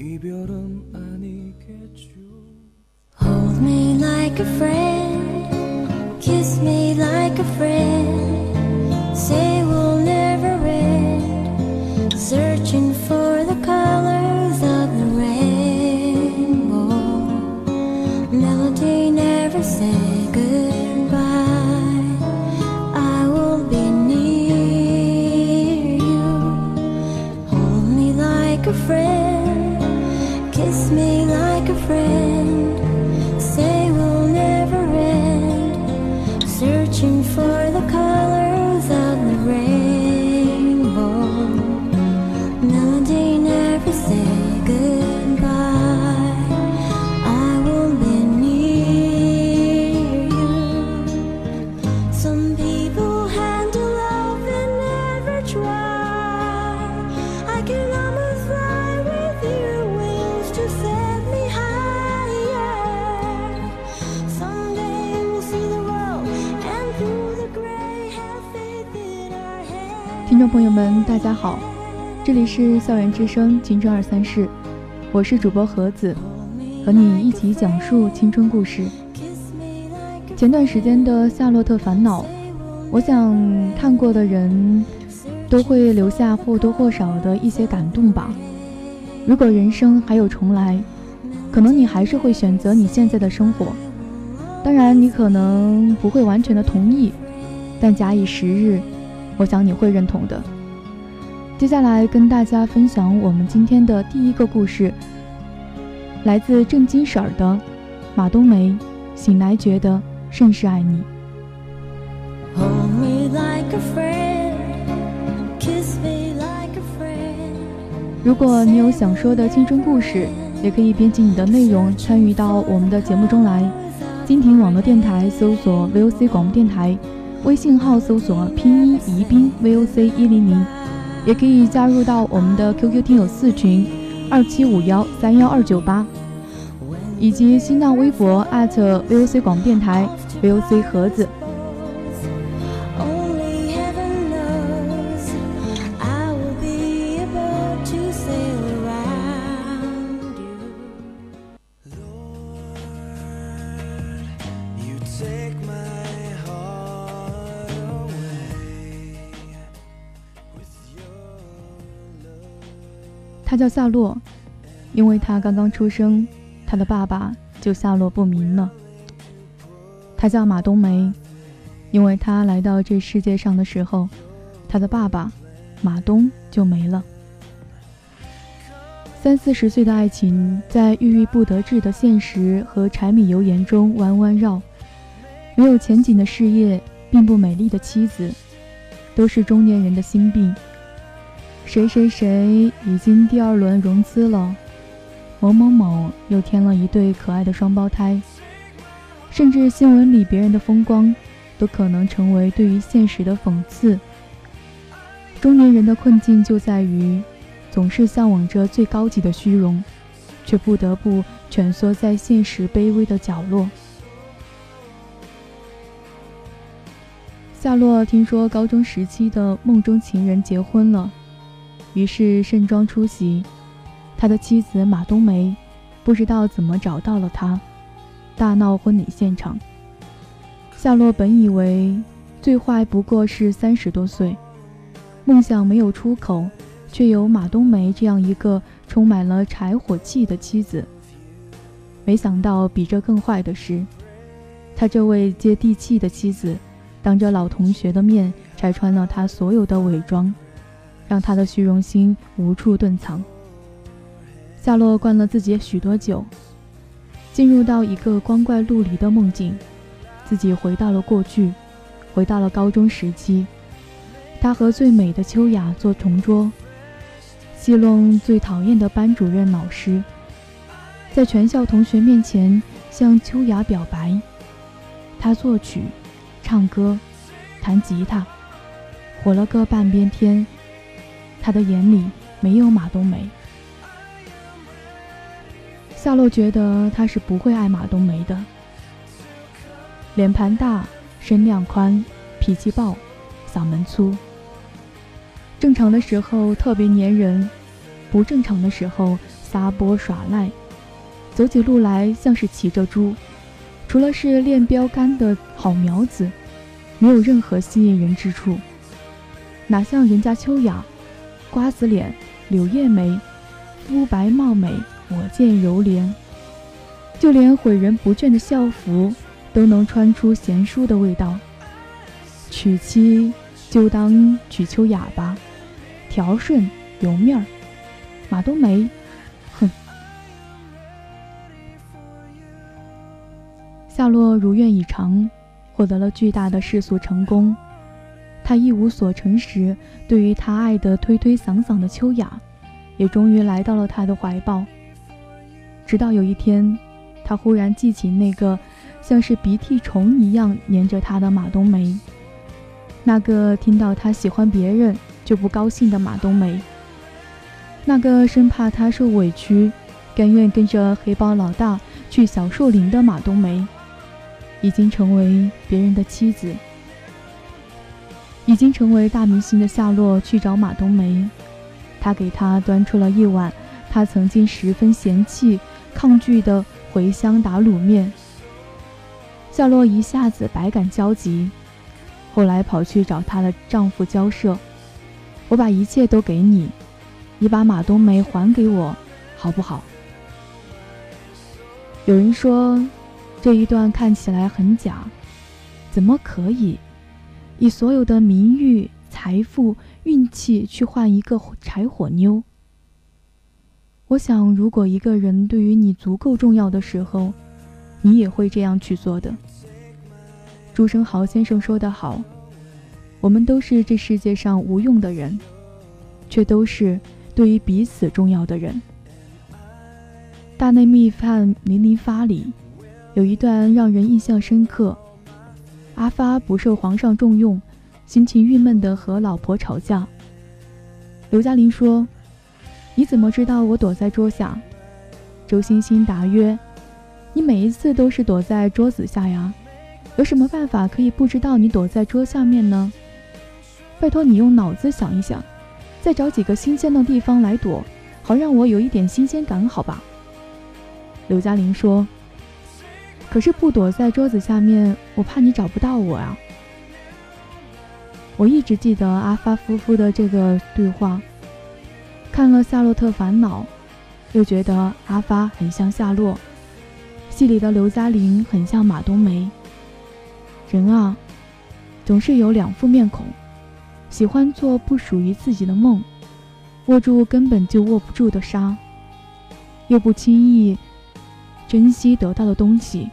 이별은 아니겠죠 Hold me like a friend Kiss me like a friend. 大家好，这里是校园之声青春二三事，我是主播盒子，和你一起讲述青春故事。前段时间的《夏洛特烦恼》，我想看过的人都会留下或多或少的一些感动吧。如果人生还有重来，可能你还是会选择你现在的生活。当然，你可能不会完全的同意，但假以时日，我想你会认同的。接下来跟大家分享我们今天的第一个故事，来自郑金婶儿的马冬梅。醒来觉得甚是爱你。如果你有想说的青春故事，也可以编辑你的内容参与到我们的节目中来。蜻蜓网络电台搜索 VOC 广播电台，微信号搜索拼音宜宾 VOC 一零零，也可以加入到我们的 QQ 听友四群二七五幺三幺二九八，以及新浪微博 @VOC 广播电台 VOC 盒子。他叫夏洛，因为他刚刚出生，他的爸爸就下落不明了。他叫马冬梅，因为他来到这世界上的时候，他的爸爸马东就没了。三四十岁的爱情，在郁郁不得志的现实和柴米油盐中弯弯绕，没有前景的事业，并不美丽的妻子，都是中年人的心病。谁谁谁已经第二轮融资了，某某某又添了一对可爱的双胞胎，甚至新闻里别人的风光，都可能成为对于现实的讽刺。中年人的困境就在于，总是向往着最高级的虚荣，却不得不蜷缩在现实卑微的角落。夏洛听说高中时期的梦中情人结婚了。于是盛装出席，他的妻子马冬梅不知道怎么找到了他，大闹婚礼现场。夏洛本以为最坏不过是三十多岁，梦想没有出口，却有马冬梅这样一个充满了柴火气的妻子。没想到比这更坏的是，他这位接地气的妻子，当着老同学的面拆穿了他所有的伪装。让他的虚荣心无处遁藏。夏洛灌了自己许多酒，进入到一个光怪陆离的梦境，自己回到了过去，回到了高中时期。他和最美的秋雅做同桌，戏弄最讨厌的班主任老师，在全校同学面前向秋雅表白。他作曲、唱歌、弹吉他，火了个半边天。他的眼里没有马冬梅。夏洛觉得他是不会爱马冬梅的。脸盘大，身量宽，脾气暴，嗓门粗。正常的时候特别粘人，不正常的时候撒泼耍赖，走起路来像是骑着猪。除了是练标杆的好苗子，没有任何吸引人之处。哪像人家秋雅，瓜子脸，柳叶眉，肤白貌美，我见犹怜。就连毁人不倦的校服，都能穿出贤淑的味道。娶妻就当娶秋雅吧，条顺有面儿。马冬梅，哼。夏洛如愿以偿，获得了巨大的世俗成功。他一无所成时，对于他爱的推推搡搡的秋雅，也终于来到了他的怀抱。直到有一天，他忽然记起那个像是鼻涕虫一样粘着他的马冬梅，那个听到他喜欢别人就不高兴的马冬梅，那个生怕他受委屈，甘愿跟着黑帮老大去小树林的马冬梅。已经成为别人的妻子，已经成为大明星的夏洛去找马冬梅，他给她端出了一碗他曾经十分嫌弃、抗拒的茴香打卤面。夏洛一下子百感交集，后来跑去找她的丈夫交涉：“我把一切都给你，你把马冬梅还给我，好不好？”有人说。这一段看起来很假，怎么可以以所有的名誉、财富、运气去换一个柴火妞？我想，如果一个人对于你足够重要的时候，你也会这样去做的。朱生豪先生说得好：“我们都是这世界上无用的人，却都是对于彼此重要的人。”大内密探零零发里。有一段让人印象深刻。阿发不受皇上重用，心情郁闷地和老婆吵架。刘嘉玲说：“你怎么知道我躲在桌下？”周星星答曰：“你每一次都是躲在桌子下呀，有什么办法可以不知道你躲在桌下面呢？拜托你用脑子想一想，再找几个新鲜的地方来躲，好让我有一点新鲜感，好吧？”刘嘉玲说。可是不躲在桌子下面，我怕你找不到我啊！我一直记得阿发夫妇的这个对话。看了《夏洛特烦恼》，又觉得阿发很像夏洛，戏里的刘嘉玲很像马冬梅。人啊，总是有两副面孔，喜欢做不属于自己的梦，握住根本就握不住的沙，又不轻易珍惜得到的东西。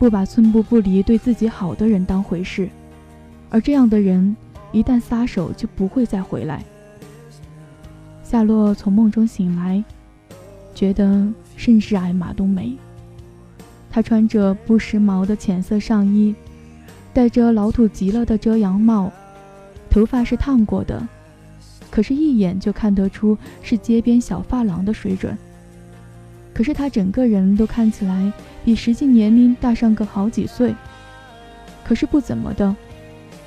不把寸步不离对自己好的人当回事，而这样的人一旦撒手就不会再回来。夏洛从梦中醒来，觉得甚是爱马冬梅。她穿着不时髦的浅色上衣，戴着老土极了的遮阳帽，头发是烫过的，可是，一眼就看得出是街边小发廊的水准。可是他整个人都看起来。比实际年龄大上个好几岁，可是不怎么的，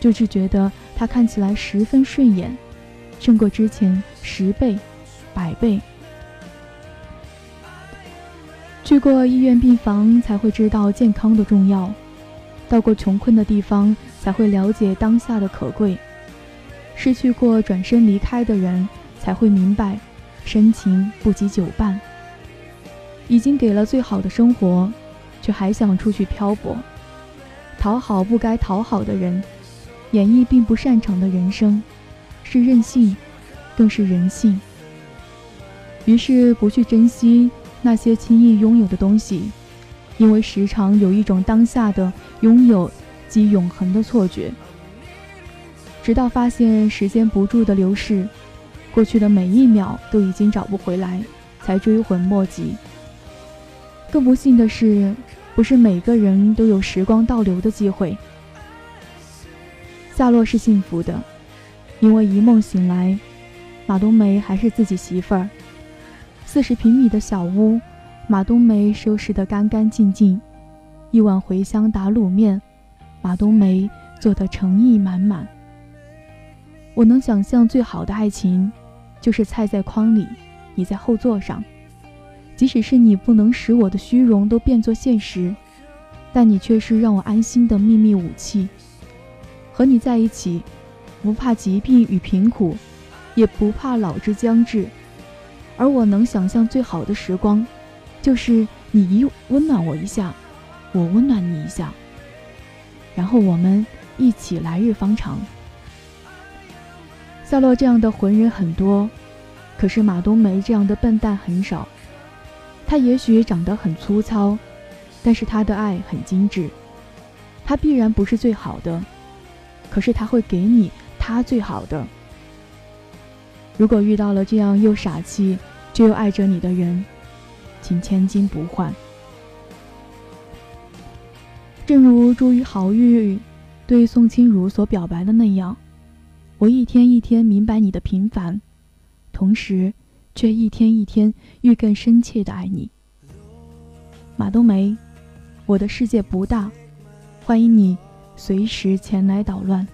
就是觉得他看起来十分顺眼，胜过之前十倍、百倍。去过医院病房才会知道健康的重要，到过穷困的地方才会了解当下的可贵，失去过转身离开的人才会明白，深情不及久伴。已经给了最好的生活。却还想出去漂泊，讨好不该讨好的人，演绎并不擅长的人生，是任性，更是人性。于是不去珍惜那些轻易拥有的东西，因为时常有一种当下的拥有即永恒的错觉。直到发现时间不住的流逝，过去的每一秒都已经找不回来，才追悔莫及。更不幸的是，不是每个人都有时光倒流的机会。夏洛是幸福的，因为一梦醒来，马冬梅还是自己媳妇儿。四十平米的小屋，马冬梅收拾得干干净净，一碗茴香打卤面，马冬梅做的诚意满满。我能想象最好的爱情，就是菜在筐里，你在后座上。即使是你不能使我的虚荣都变作现实，但你却是让我安心的秘密武器。和你在一起，不怕疾病与贫苦，也不怕老之将至。而我能想象最好的时光，就是你一温暖我一下，我温暖你一下，然后我们一起来日方长。夏洛这样的浑人很多，可是马冬梅这样的笨蛋很少。他也许长得很粗糙，但是他的爱很精致。他必然不是最好的，可是他会给你他最好的。如果遇到了这样又傻气却又爱着你的人，请千金不换。正如朱于豪玉对宋清如所表白的那样，我一天一天明白你的平凡，同时却一天一天愈更深切的爱你。马冬梅，我的世界不大，欢迎你随时前来捣乱。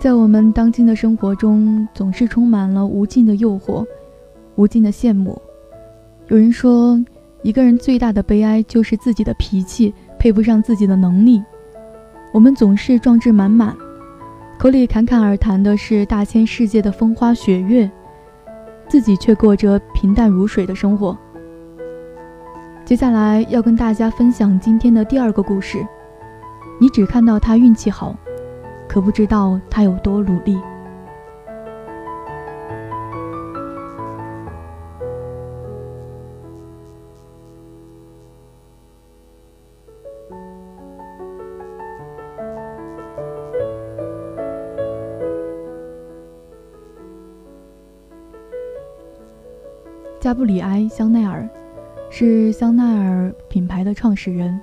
在我们当今的生活中，总是充满了无尽的诱惑，无尽的羡慕。有人说，一个人最大的悲哀就是自己的脾气配不上自己的能力。我们总是壮志满满，口里侃侃而谈的是大千世界的风花雪月，自己却过着平淡如水的生活。接下来要跟大家分享今天的第二个故事。你只看到他运气好。可不知道他有多努力。加布里埃·香奈儿是香奈儿品牌的创始人。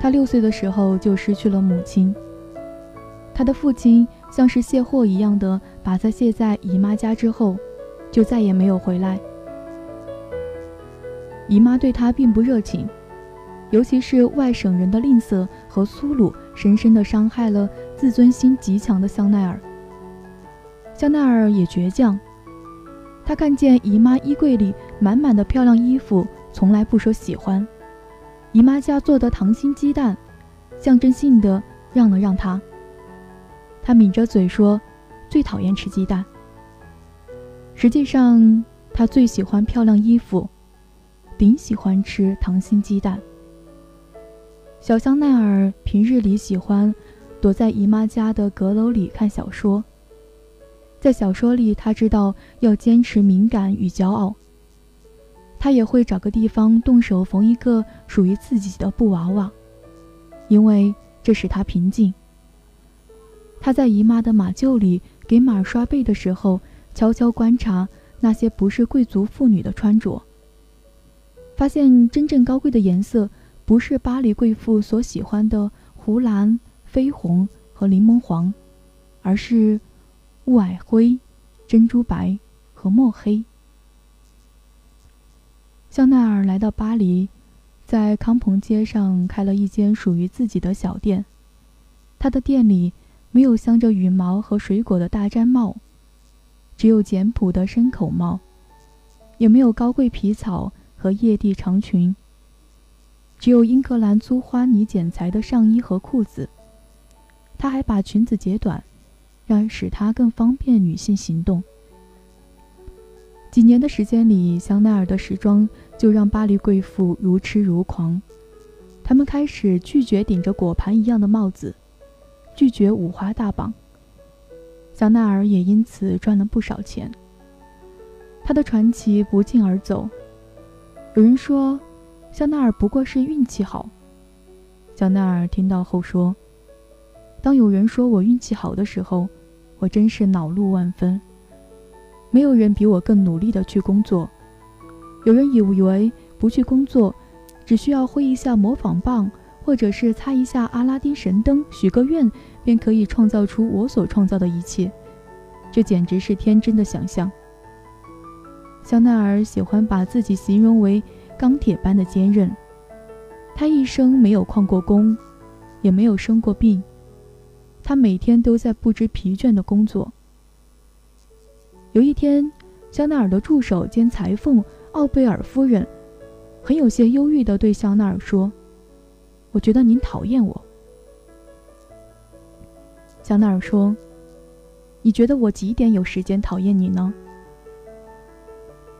他六岁的时候就失去了母亲。他的父亲像是卸货一样的把他卸在姨妈家之后，就再也没有回来。姨妈对他并不热情，尤其是外省人的吝啬和粗鲁，深深的伤害了自尊心极强的香奈儿。香奈儿也倔强，他看见姨妈衣柜里满满的漂亮衣服，从来不说喜欢。姨妈家做的糖心鸡蛋，象征性的让了让他。他抿着嘴说：“最讨厌吃鸡蛋。”实际上，他最喜欢漂亮衣服，顶喜欢吃溏心鸡蛋。小香奈儿平日里喜欢躲在姨妈家的阁楼里看小说，在小说里，他知道要坚持敏感与骄傲。他也会找个地方动手缝一个属于自己的布娃娃，因为这使他平静。他在姨妈的马厩里给马刷背的时候，悄悄观察那些不是贵族妇女的穿着，发现真正高贵的颜色不是巴黎贵妇所喜欢的湖蓝、绯红和柠檬黄，而是雾霭灰、珍珠白和墨黑。香奈儿来到巴黎，在康朋街上开了一间属于自己的小店。他的店里没有镶着羽毛和水果的大毡帽，只有简朴的深口帽，也没有高贵皮草和曳地长裙，只有英格兰粗花呢剪裁的上衣和裤子。他还把裙子截短，让使它更方便女性行动。几年的时间里，香奈儿的时装就让巴黎贵妇如痴如狂。她们开始拒绝顶着果盘一样的帽子，拒绝五花大绑。香奈儿也因此赚了不少钱。她的传奇不胫而走。有人说，香奈儿不过是运气好。香奈儿听到后说：“当有人说我运气好的时候，我真是恼怒万分。”没有人比我更努力的去工作。有人以为不去工作，只需要挥一下模仿棒，或者是擦一下阿拉丁神灯，许个愿，便可以创造出我所创造的一切。这简直是天真的想象。香奈儿喜欢把自己形容为钢铁般的坚韧。他一生没有旷过工，也没有生过病。他每天都在不知疲倦的工作。有一天，香奈儿的助手兼裁缝奥贝尔夫人很有些忧郁地对香奈儿说：“我觉得您讨厌我。”香奈儿说：“你觉得我几点有时间讨厌你呢？”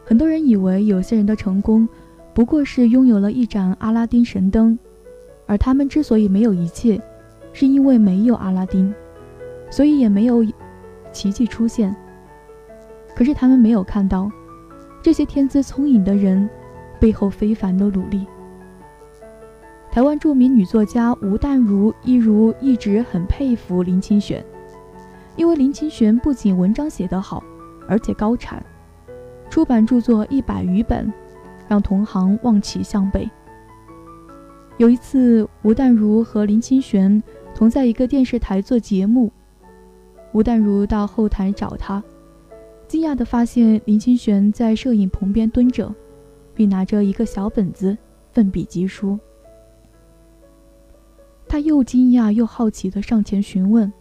很多人以为有些人的成功不过是拥有了一盏阿拉丁神灯，而他们之所以没有一切，是因为没有阿拉丁，所以也没有奇迹出现。可是他们没有看到，这些天资聪颖的人背后非凡的努力。台湾著名女作家吴淡如一如一直很佩服林清玄，因为林清玄不仅文章写得好，而且高产，出版著作一百余本，让同行望其项背。有一次，吴淡如和林清玄同在一个电视台做节目，吴淡如到后台找他。惊讶地发现林清玄在摄影棚边蹲着，并拿着一个小本子，奋笔疾书。他又惊讶又好奇地上前询问。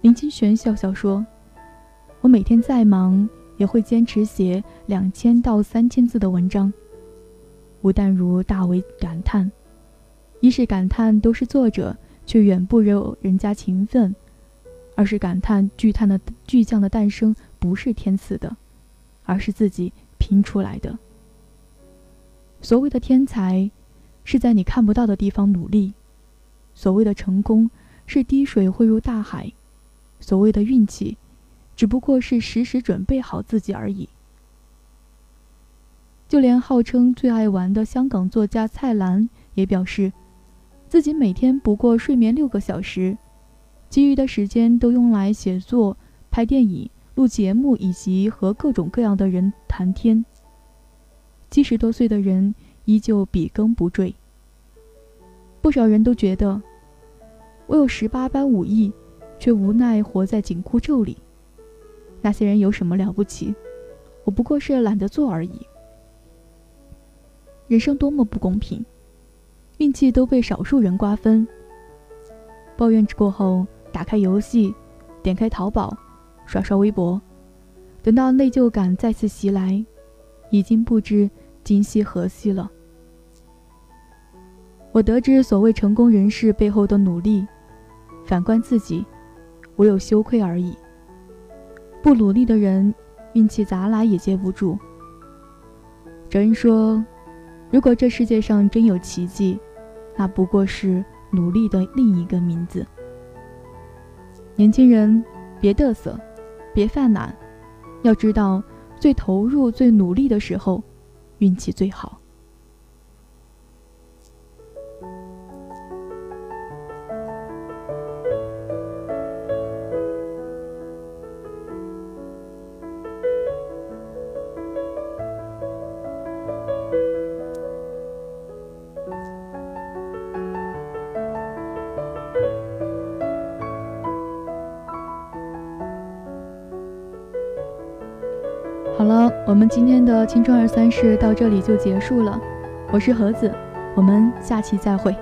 林清玄笑笑说：“我每天再忙，也会坚持写两千到三千字的文章。”吴淡如大为感叹，一是感叹都是作者，却远不如人家勤奋；二是感叹巨叹的巨匠的诞生。不是天赐的，而是自己拼出来的。所谓的天才，是在你看不到的地方努力；所谓的成功，是滴水汇入大海；所谓的运气，只不过是时时准备好自己而已。就连号称最爱玩的香港作家蔡澜也表示，自己每天不过睡眠六个小时，其余的时间都用来写作、拍电影。录节目以及和各种各样的人谈天。七十多岁的人依旧笔耕不缀。不少人都觉得，我有十八般武艺，却无奈活在紧箍咒里。那些人有什么了不起？我不过是懒得做而已。人生多么不公平，运气都被少数人瓜分。抱怨过后，打开游戏，点开淘宝。刷刷微博，等到内疚感再次袭来，已经不知今夕何夕了。我得知所谓成功人士背后的努力，反观自己，唯有羞愧而已。不努力的人，运气咋来也接不住。哲人说，如果这世界上真有奇迹，那不过是努力的另一个名字。年轻人，别嘚瑟。别犯懒，要知道，最投入、最努力的时候，运气最好。我们今天的青春二三事到这里就结束了。我是盒子，我们下期再会。